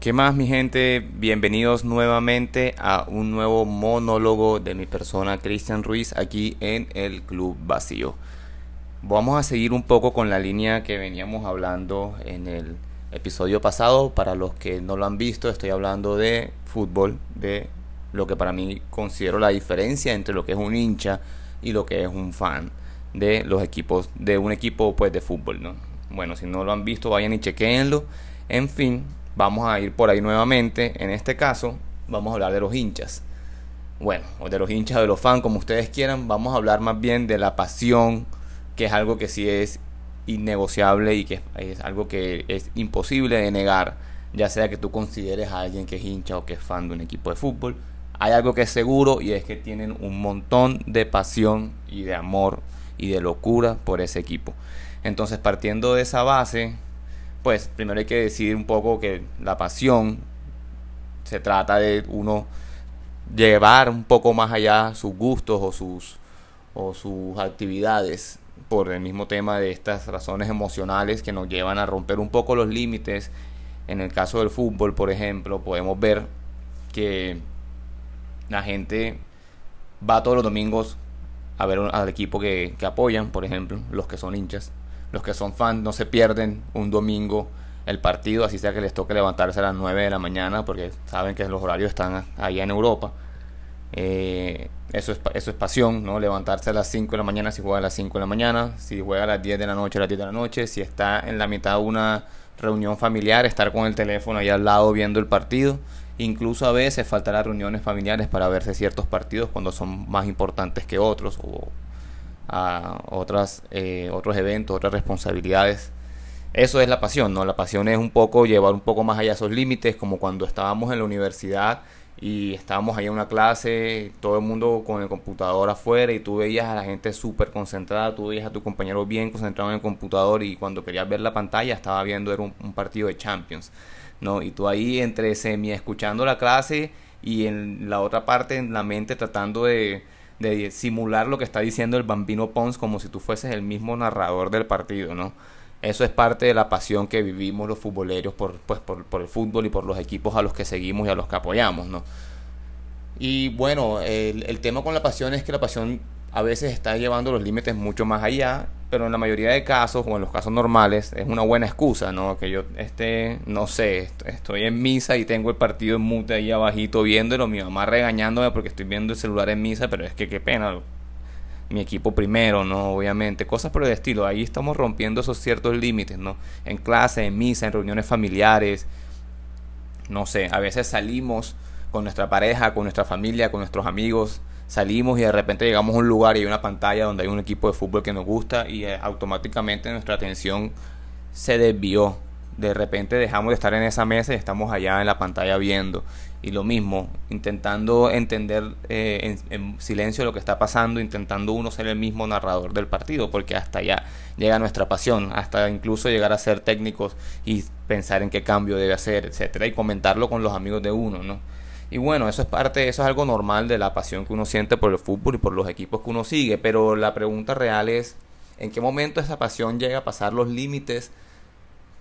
¿Qué más mi gente? Bienvenidos nuevamente a un nuevo monólogo de mi persona Cristian Ruiz aquí en el Club Vacío. Vamos a seguir un poco con la línea que veníamos hablando en el episodio pasado. Para los que no lo han visto, estoy hablando de fútbol, de lo que para mí considero la diferencia entre lo que es un hincha y lo que es un fan de los equipos, de un equipo pues de fútbol, ¿no? Bueno, si no lo han visto, vayan y chequeenlo. En fin, vamos a ir por ahí nuevamente. En este caso, vamos a hablar de los hinchas. Bueno, o de los hinchas, de los fans, como ustedes quieran. Vamos a hablar más bien de la pasión, que es algo que sí es innegociable y que es, algo que es imposible de negar, ya sea que tú consideres a alguien que es hincha o que es fan de un equipo de fútbol. Hay algo que es seguro y es que tienen un montón de pasión y de amor y de locura por ese equipo. Entonces, partiendo de esa base, pues primero hay que decir un poco que la pasión se trata de uno llevar un poco más allá sus gustos o sus o sus actividades por el mismo tema de estas razones emocionales que nos llevan a romper un poco los límites. En el caso del fútbol, por ejemplo, podemos ver que la gente va todos los domingos a ver al equipo que, que apoyan, por ejemplo, los que son hinchas los que son fans no se pierden un domingo el partido, así sea que les toque levantarse a las 9 de la mañana, porque saben que los horarios están allá en Europa. Eh, eso, es, eso es pasión, ¿no? Levantarse a las 5 de la mañana si juega a las 5 de la mañana, si juega a las 10 de la noche a las 10 de la noche, si está en la mitad de una reunión familiar, estar con el teléfono ahí al lado viendo el partido. Incluso a veces faltar reuniones familiares para verse ciertos partidos cuando son más importantes que otros o a otras, eh, otros eventos, otras responsabilidades. Eso es la pasión, ¿no? La pasión es un poco llevar un poco más allá esos límites, como cuando estábamos en la universidad y estábamos ahí en una clase, todo el mundo con el computador afuera y tú veías a la gente súper concentrada, tú veías a tu compañero bien concentrado en el computador y cuando querías ver la pantalla estaba viendo era un, un partido de Champions, ¿no? Y tú ahí entre semi escuchando la clase y en la otra parte en la mente tratando de de simular lo que está diciendo el bambino Pons como si tú fueses el mismo narrador del partido, ¿no? Eso es parte de la pasión que vivimos los futboleros por, pues, por, por el fútbol y por los equipos a los que seguimos y a los que apoyamos, ¿no? Y bueno, el, el tema con la pasión es que la pasión a veces está llevando los límites mucho más allá pero en la mayoría de casos o en los casos normales es una buena excusa, ¿no? Que yo esté, no sé, estoy en misa y tengo el partido en mute ahí abajito viéndolo, mi mamá regañándome porque estoy viendo el celular en misa, pero es que qué pena, mi equipo primero, ¿no? Obviamente, cosas por el estilo, ahí estamos rompiendo esos ciertos límites, ¿no? En clase, en misa, en reuniones familiares, no sé, a veces salimos con nuestra pareja, con nuestra familia, con nuestros amigos, salimos y de repente llegamos a un lugar y hay una pantalla donde hay un equipo de fútbol que nos gusta y eh, automáticamente nuestra atención se desvió. De repente dejamos de estar en esa mesa y estamos allá en la pantalla viendo. Y lo mismo, intentando entender eh, en, silencio lo que está pasando, intentando uno ser el mismo narrador del partido, porque hasta allá llega nuestra pasión, hasta incluso llegar a ser técnicos y pensar en qué cambio debe hacer, etcétera, y comentarlo con los amigos de uno, ¿no? Y bueno, eso es parte, eso es algo normal de la pasión que uno siente por el fútbol y por los equipos que uno sigue. Pero la pregunta real es, ¿en qué momento esa pasión llega a pasar los límites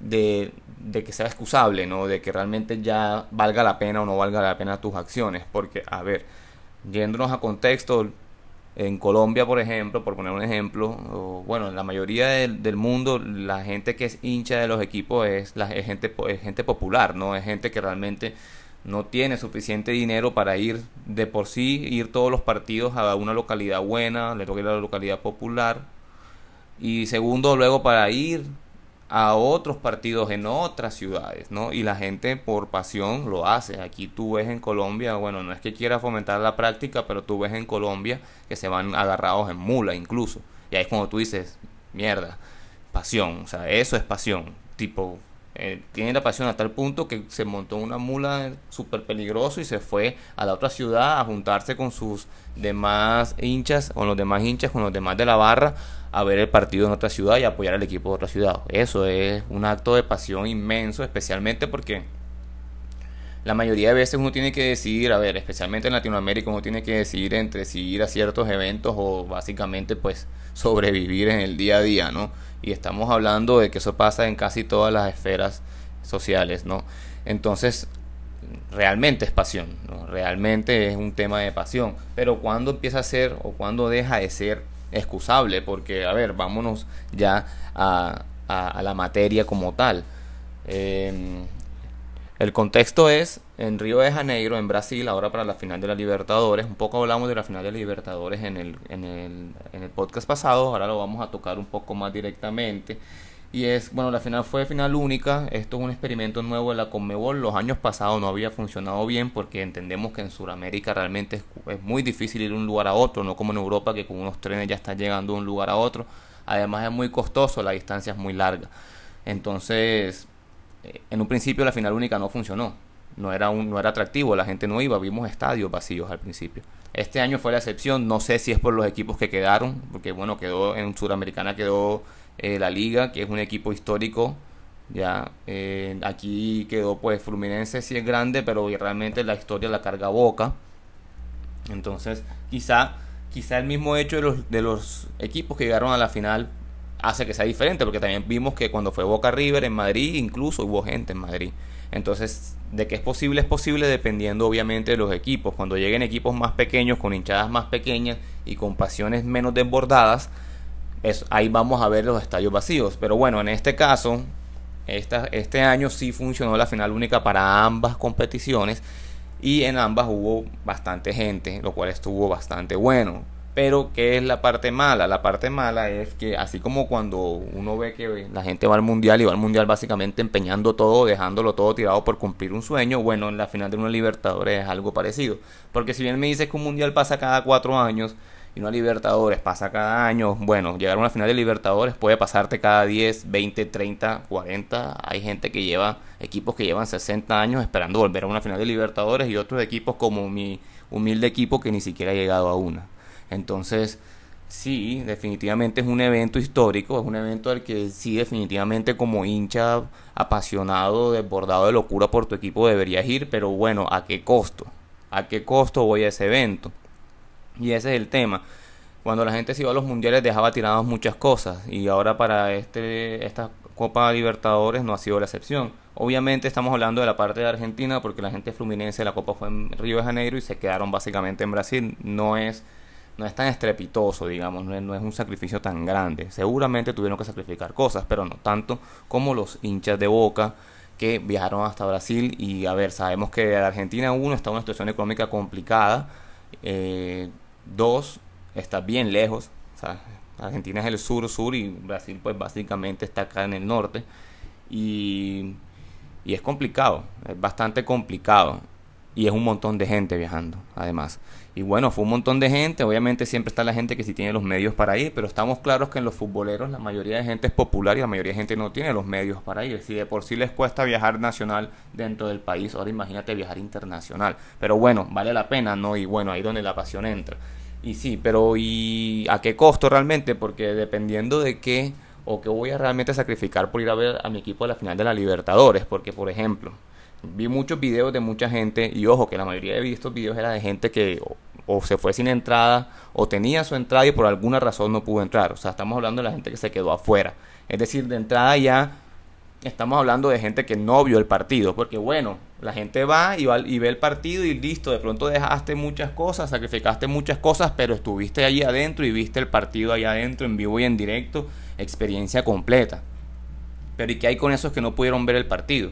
de, de que sea excusable, ¿no? De que realmente ya valga la pena o no valga la pena tus acciones. Porque, a ver, yéndonos a contexto, en Colombia, por ejemplo, por poner un ejemplo, o, bueno, en la mayoría del, mundo, la gente que es hincha de los equipos es, la, gente, es gente popular, ¿no? Es gente que realmente no tiene suficiente dinero para ir de por sí, ir todos los partidos a una localidad buena, le toca ir a la localidad popular. Y segundo, luego para ir a otros partidos en otras ciudades, ¿no? Y la gente por pasión lo hace. Aquí tú ves en Colombia, bueno, no es que quiera fomentar la práctica, pero tú ves en Colombia que se van agarrados en mula incluso. Y ahí es cuando tú dices, mierda, pasión, o sea, eso es pasión. Tipo, eh, tiene la pasión a tal punto que se montó una mula súper peligroso y se fue a la otra ciudad a juntarse con sus demás hinchas, con los demás hinchas, con los demás de la barra, a ver el partido en otra ciudad y apoyar al equipo de otra ciudad. Eso es un acto de pasión inmenso, especialmente porque la mayoría de veces uno tiene que decidir, a ver, especialmente en Latinoamérica, uno tiene que decidir entre si ir a ciertos eventos o básicamente pues sobrevivir en el día a día, ¿no? Y estamos hablando de que eso pasa en casi todas las esferas sociales, ¿no? Entonces, realmente es pasión, realmente es un tema de pasión. Pero cuando empieza a ser o cuando deja de ser excusable, porque, a ver, vámonos ya a, la materia como tal. Em, el contexto es en Río de Janeiro, en Brasil, ahora para la final de la Libertadores. Un poco hablamos de la final de la Libertadores en el, en el, en el podcast pasado, ahora lo vamos a tocar un poco más directamente. Y es, bueno, la final fue final única. Esto es un experimento nuevo de la Conmebol. Los años pasados no había funcionado bien porque entendemos que en Sudamérica realmente es, muy difícil ir de un lugar a otro, no como en Europa que con unos trenes ya está llegando de un lugar a otro. Además es muy costoso, la distancia es muy larga. Entonces, en un principio la final única no funcionó. No era, un, no era atractivo, la gente no iba, vimos estadios vacíos al principio. Este año fue la excepción, no sé si es por los equipos que quedaron, porque bueno, quedó en Sudamericana quedó eh, la Liga, que es un equipo histórico. Ya eh, aquí quedó pues Fluminense sí es grande, pero realmente la historia la carga Boca. Entonces, quizá quizá el mismo hecho de los, de los equipos que llegaron a la final hace que sea diferente, porque también vimos que cuando fue Boca River en Madrid, incluso hubo gente en Madrid. Entonces, de que es posible, es posible dependiendo obviamente de los equipos. Cuando lleguen equipos más pequeños, con hinchadas más pequeñas y con pasiones menos desbordadas, ahí vamos a ver los estadios vacíos. Pero bueno, en este caso, esta, este año sí funcionó la final única para ambas competiciones y en ambas hubo bastante gente, lo cual estuvo bastante bueno. Pero, ¿qué es la parte mala? La parte mala es que así como cuando uno ve que la gente va al mundial y va al mundial básicamente empeñando todo, dejándolo todo tirado por cumplir un sueño, bueno, en la final de una Libertadores es algo parecido. Porque si bien me dices que un mundial pasa cada cuatro años, y una Libertadores pasa cada año, bueno, llegar a una final de Libertadores puede pasarte cada 10, 20, 30, 40. Hay gente que lleva, equipos que llevan 60 años esperando volver a una final de Libertadores y otros equipos como mi humilde equipo que ni siquiera ha llegado a una. Entonces, sí, definitivamente es un evento histórico, es un evento al que sí, definitivamente como hincha apasionado, desbordado de locura por tu equipo deberías ir, pero bueno, ¿a qué costo? ¿A qué costo voy a ese evento? Y ese es el tema. Cuando la gente se iba a los mundiales dejaba tiradas muchas cosas y ahora para este esta Copa Libertadores no ha sido la excepción. Obviamente estamos hablando de la parte de Argentina porque la gente fluminense la Copa fue en Río de Janeiro y se quedaron básicamente en Brasil. No es no es tan estrepitoso, digamos, no es, un sacrificio tan grande. Seguramente tuvieron que sacrificar cosas, pero no tanto como los hinchas de Boca que viajaron hasta Brasil y a ver, sabemos que Argentina uno está en una situación económica complicada. Eh, Dos, está bien lejos. Argentina es el sur-sur y Brasil pues básicamente está acá en el norte. Y, y es complicado, es bastante complicado. Y es un montón de gente viajando, además. Y bueno, fue un montón de gente. Obviamente siempre está la gente que sí tiene los medios para ir, pero estamos claros que en los futboleros la mayoría de gente es popular y la mayoría de gente no tiene los medios para ir. Si de por sí les cuesta viajar nacional dentro del país, ahora imagínate viajar internacional. Pero bueno, vale la pena, ¿no? Y bueno, ahí donde la pasión entra. Y sí, pero ¿y a qué costo realmente? Porque dependiendo de qué o qué voy a realmente sacrificar por ir a ver a mi equipo a la final de la Libertadores. Porque, por ejemplo, vi muchos videos de mucha gente y ojo que la mayoría de estos videos era de gente que o, se fue sin entrada o tenía su entrada y por alguna razón no pudo entrar. O sea, estamos hablando de la gente que se quedó afuera. Es decir, de entrada ya estamos hablando de gente que no vio el partido. Porque bueno, la gente va y, va y ve el partido y listo, de pronto dejaste muchas cosas, sacrificaste muchas cosas, pero estuviste allí adentro y viste el partido allá adentro en vivo y en directo, experiencia completa. Pero ¿y qué hay con esos que no pudieron ver el partido?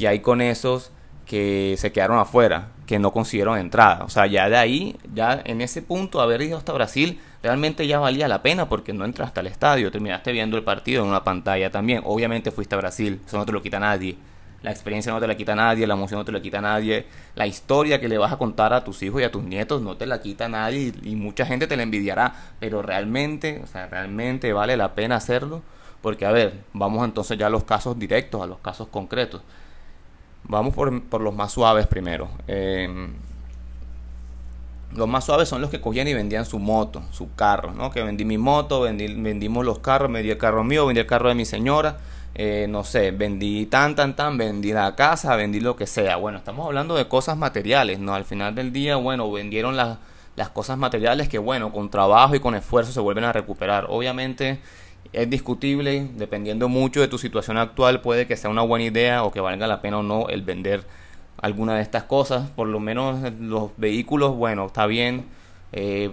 ¿Qué hay con esos que se quedaron afuera, que no consiguieron entrada? O sea, ya de ahí, ya en ese punto, haber ido hasta Brasil, realmente ya valía la pena porque no entraste al estadio, terminaste viendo el partido en una pantalla también. Obviamente fuiste a Brasil, eso no te lo quita nadie la experiencia no te la quita nadie, la emoción no te la quita nadie, la historia que le vas a contar a tus hijos y a tus nietos no te la quita nadie y, mucha gente te la envidiará, pero realmente, o sea, realmente vale la pena hacerlo, porque a ver, vamos entonces ya a los casos directos, a los casos concretos. Vamos por, los más suaves primero. Em, los más suaves son los que cogían y vendían su moto, su carro, ¿no? Que vendí mi moto, vendimos los carros, vendí el carro mío, vendí el carro de mi señora eh, no sé, vendí tan, tan, tan, vendí la casa, vendí lo que sea. Bueno, estamos hablando de cosas materiales, ¿no? Al final del día, bueno, vendieron las cosas materiales que, bueno, con trabajo y con esfuerzo se vuelven a recuperar. Obviamente, es discutible, dependiendo mucho de tu situación actual, puede que sea una buena idea o que valga la pena o no el vender alguna de estas cosas. Por lo menos los vehículos, bueno, está bien. Eh,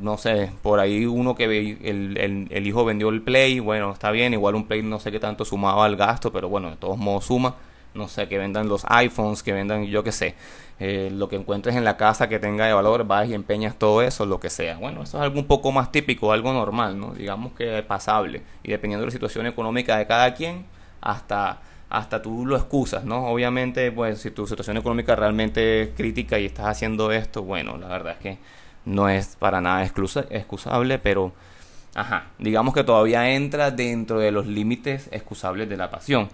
no sé, por ahí uno que el, el, el, hijo vendió el Play, bueno, está bien, igual un Play no sé qué tanto sumaba al gasto, pero bueno, de todos modos suma no sé, que vendan los iPhones, que vendan, yo qué sé, eh, lo que encuentres en la casa que tenga de valor, vas y empeñas todo eso, lo que sea. Bueno, eso es algo un poco más típico, algo normal, ¿no? Digamos que es pasable. Y dependiendo de la situación económica de cada quien, hasta, hasta tú lo excusas, ¿no? Obviamente, pues si tu situación económica realmente es crítica y estás haciendo esto, bueno, la verdad es que no es para nada excusable, pero... Ajá, digamos que todavía entra dentro de los límites excusables de la pasión.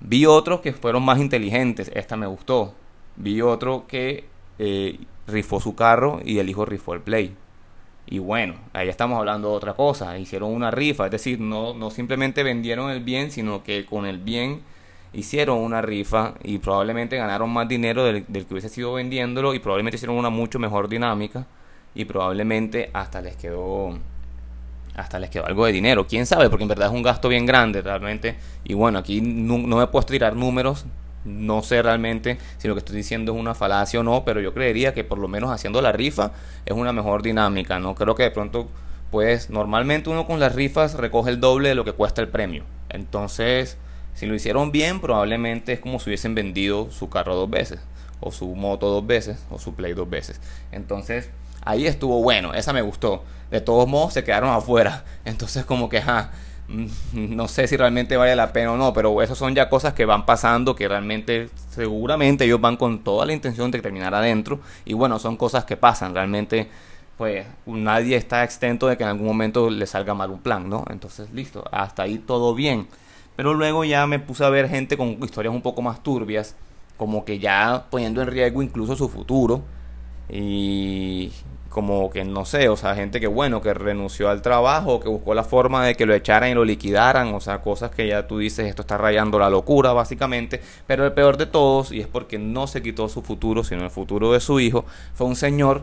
Vi otros que fueron más inteligentes, esta me gustó. Vi otro que eh, rifó su carro y el hijo rifó el play. Y bueno, ahí estamos hablando de otra cosa. Hicieron una rifa, es decir, no, no simplemente vendieron el bien, sino que con el bien hicieron una rifa y probablemente ganaron más dinero del, del, que hubiese sido vendiéndolo y probablemente hicieron una mucho mejor dinámica y probablemente hasta les quedó hasta les quedó algo de dinero. Quién sabe, porque en verdad es un gasto bien grande realmente. Y bueno, aquí no, me puedo tirar números. No sé realmente si lo que estoy diciendo es una falacia o no, pero yo creería que por lo menos haciendo la rifa es una mejor dinámica. No creo que de pronto, pues normalmente uno con las rifas recoge el doble de lo que cuesta el premio. Entonces, si lo hicieron bien, probablemente es como si hubiesen vendido su carro dos veces, o su moto dos veces, o su play dos veces. Entonces, ahí estuvo bueno, esa me gustó. De todos modos se quedaron afuera. Entonces como que, ja, mm, no sé si realmente vale la pena o no, pero esas son ya cosas que van pasando, que realmente seguramente ellos van con toda la intención de terminar adentro. Y bueno, son cosas que pasan, realmente pues nadie está exento de que en algún momento le salga mal un plan, ¿no? Entonces, listo, hasta ahí todo bien. Pero luego ya me puse a ver gente con historias un poco más turbias, como que ya poniendo en riesgo incluso su futuro. Y como que no sé, o sea, gente que bueno, que renunció al trabajo, que buscó la forma de que lo echaran y lo liquidaran, o sea, cosas que ya tú dices, esto está rayando la locura básicamente, pero el peor de todos, y es porque no se quitó su futuro, sino el futuro de su hijo, fue un señor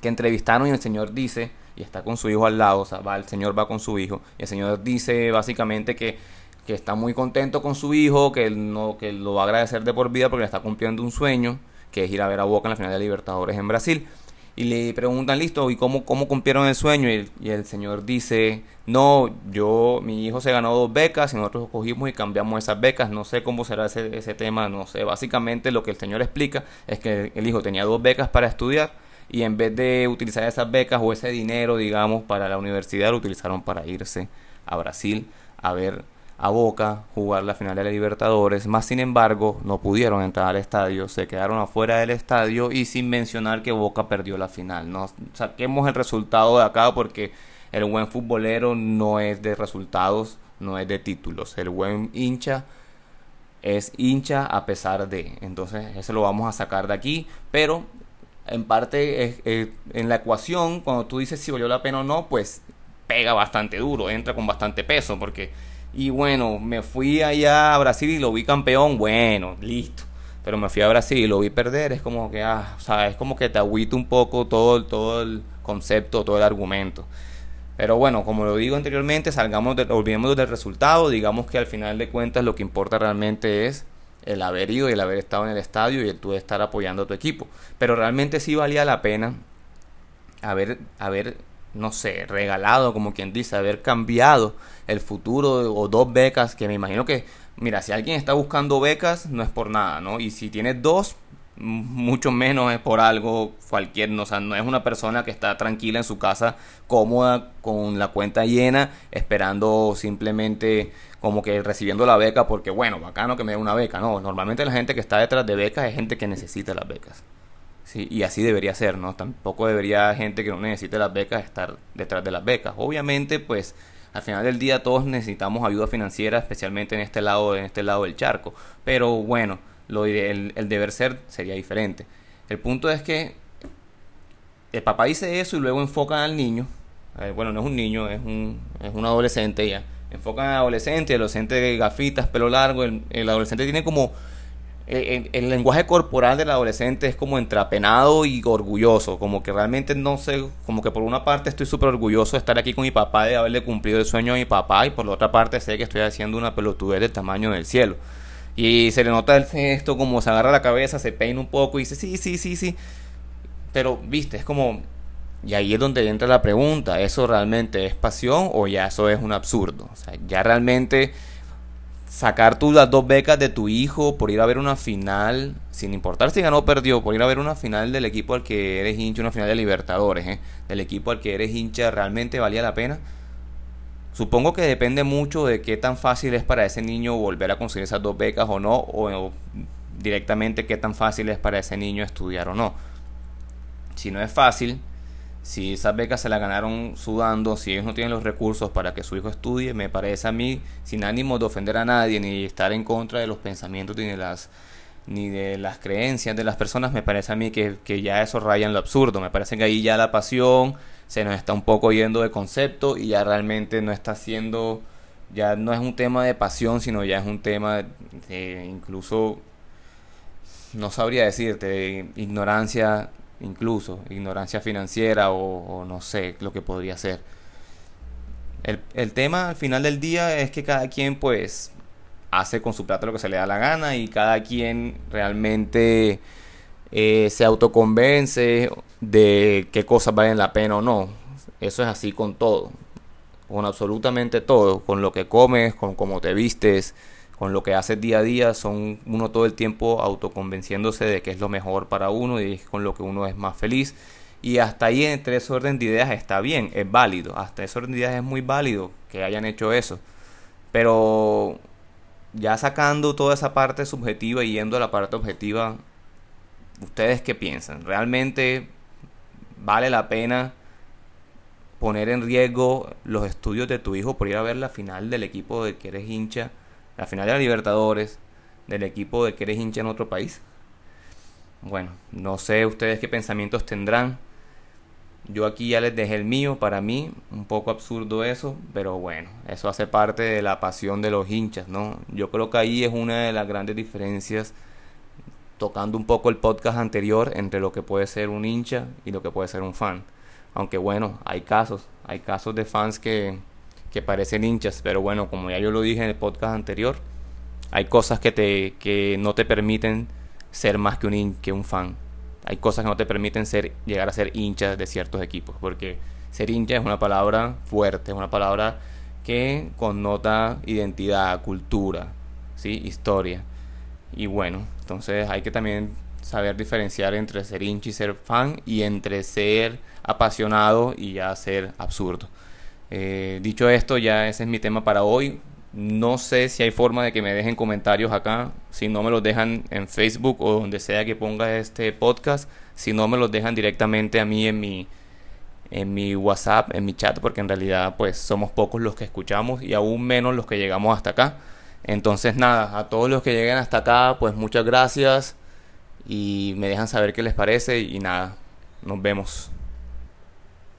que entrevistaron y el señor dice, y está con su hijo al lado, o sea, va, el señor va con su hijo, y el señor dice básicamente que, que está muy contento con su hijo, que, no, que lo va a agradecer de por vida porque le está cumpliendo un sueño, que es ir a ver a Boca en la final de Libertadores en Brasil. Y le preguntan, listo, ¿y cómo, cómo cumplieron el sueño? Y el, señor dice, no, yo, mi hijo se ganó dos becas y nosotros cogimos y cambiamos esas becas, no sé cómo será ese, ese tema, no sé, básicamente lo que el señor explica es que el hijo tenía dos becas para estudiar y en vez de utilizar esas becas o ese dinero, digamos, para la universidad, lo utilizaron para irse a Brasil a ver a Boca jugar la final de la Libertadores, más sin embargo no pudieron entrar al estadio, se quedaron afuera del estadio y sin mencionar que Boca perdió la final. No saquemos el resultado de acá porque el buen futbolero no es de resultados, no es de títulos. El buen hincha es hincha a pesar de. Entonces eso lo vamos a sacar de aquí, pero en parte en la ecuación cuando tú dices si valió la pena o no, pues pega bastante duro, entra con bastante peso porque y bueno, me fui allá a Brasil y lo vi campeón. Bueno, listo. Pero me fui a Brasil y lo vi perder. Es como que, ah, o sea, es como que te agüita un poco todo, todo el concepto, todo el argumento. Pero bueno, como lo digo anteriormente, salgamos de, olvidemos del resultado. Digamos que al final de cuentas lo que importa realmente es el haber ido y el haber estado en el estadio y el tú estar apoyando a tu equipo. Pero realmente sí valía la pena haber, haber no sé, regalado, como quien dice, haber cambiado el futuro o dos becas, que me imagino que, mira, si alguien está buscando becas, no es por nada, ¿no? Y si tienes dos, mucho menos es por algo cualquier, no, o sea, no es una persona que está tranquila en su casa, cómoda, con la cuenta llena, esperando simplemente como que recibiendo la beca, porque bueno, bacano que me dé una beca, no, normalmente la gente que está detrás de becas es gente que necesita las becas. Sí, y así debería ser, ¿no? Tampoco debería gente que no necesite las becas estar detrás de las becas. Obviamente, pues al final del día todos necesitamos ayuda financiera, especialmente en este lado, en este lado del charco. Pero bueno, lo, el, el deber ser sería diferente. El punto es que el papá dice eso y luego enfocan al niño. Eh, bueno, no es un niño, es un, es un adolescente ya. Enfocan al adolescente, el adolescente de gafitas, pelo largo. el adolescente tiene como el, el, lenguaje corporal del adolescente es como entrapenado y orgulloso, como que realmente no sé, como que por una parte estoy súper orgulloso de estar aquí con mi papá, de haberle cumplido el sueño a mi papá, y por la otra parte sé que estoy haciendo una pelotudez del tamaño del cielo. Y se le nota el gesto, como se agarra la cabeza, se peina un poco y dice, sí, sí, sí, sí. Pero, viste, es como... Y ahí es donde entra la pregunta, ¿eso realmente es pasión o ya eso es un absurdo? O sea, ya realmente sacar tú las dos becas de tu hijo por ir a ver una final, sin importar si ganó o perdió, por ir a ver una final del equipo al que eres hincha, una final de Libertadores, ¿eh? del equipo al que eres hincha, ¿realmente valía la pena? Supongo que depende mucho de qué tan fácil es para ese niño volver a conseguir esas dos becas o no, o, o directamente qué tan fácil es para ese niño estudiar o no. Si no es fácil, si esas becas se las ganaron sudando, si ellos no tienen los recursos para que su hijo estudie, me parece a mí, sin ánimo de ofender a nadie ni estar en contra de los pensamientos ni de las, ni de las creencias de las personas, me parece a mí que, que ya eso raya en lo absurdo. Me parece que ahí ya la pasión se nos está un poco yendo de concepto y ya realmente no está siendo, ya no es un tema de pasión, sino ya es un tema de incluso, no sabría decirte, de ignorancia incluso, ignorancia financiera o, no sé lo que podría ser. El, el, tema al final del día es que cada quien pues hace con su plata lo que se le da la gana y cada quien realmente eh, se autoconvence de qué cosas valen la pena o no. Eso es así con todo, con absolutamente todo, con lo que comes, con cómo te vistes, con lo que haces día a día, son uno todo el tiempo autoconvenciéndose de que es lo mejor para uno y con lo que uno es más feliz. Y hasta ahí entre ese orden de ideas está bien, es válido. Hasta ese orden de ideas es muy válido que hayan hecho eso. Pero ya sacando toda esa parte subjetiva y yendo a la parte objetiva, ¿ustedes qué piensan? ¿Realmente vale la pena poner en riesgo los estudios de tu hijo por ir a ver la final del equipo de que eres hincha? La final de la Libertadores del equipo de que eres hincha en otro país. Bueno, no sé ustedes qué pensamientos tendrán. Yo aquí ya les dejé el mío, para mí un poco absurdo eso, pero bueno, eso hace parte de la pasión de los hinchas, ¿no? Yo creo que ahí es una de las grandes diferencias, tocando un poco el podcast anterior, entre lo que puede ser un hincha y lo que puede ser un fan. Aunque bueno, hay casos, hay casos de fans que, que parecen hinchas, pero bueno, como ya yo lo dije en el podcast anterior, hay cosas que, te, que no te permiten ser más que un, que un fan. Hay cosas que no te permiten ser, llegar a ser hinchas de ciertos equipos, porque ser hincha es una palabra fuerte, es una palabra que connota identidad, cultura, ¿sí? historia. Y bueno, entonces hay que también saber diferenciar entre ser hincha y ser fan y entre ser apasionado y ya ser absurdo. Eh, dicho esto, ya ese es mi tema para hoy. No sé si hay forma de que me dejen comentarios acá. Si no me los dejan en Facebook o donde sea que ponga este podcast. Si no me los dejan directamente a mí en mi, en mi WhatsApp, en mi chat, porque en realidad pues somos pocos los que escuchamos y aún menos los que llegamos hasta acá. Entonces nada, a todos los que lleguen hasta acá, pues muchas gracias y me dejan saber qué les parece y nada, nos vemos.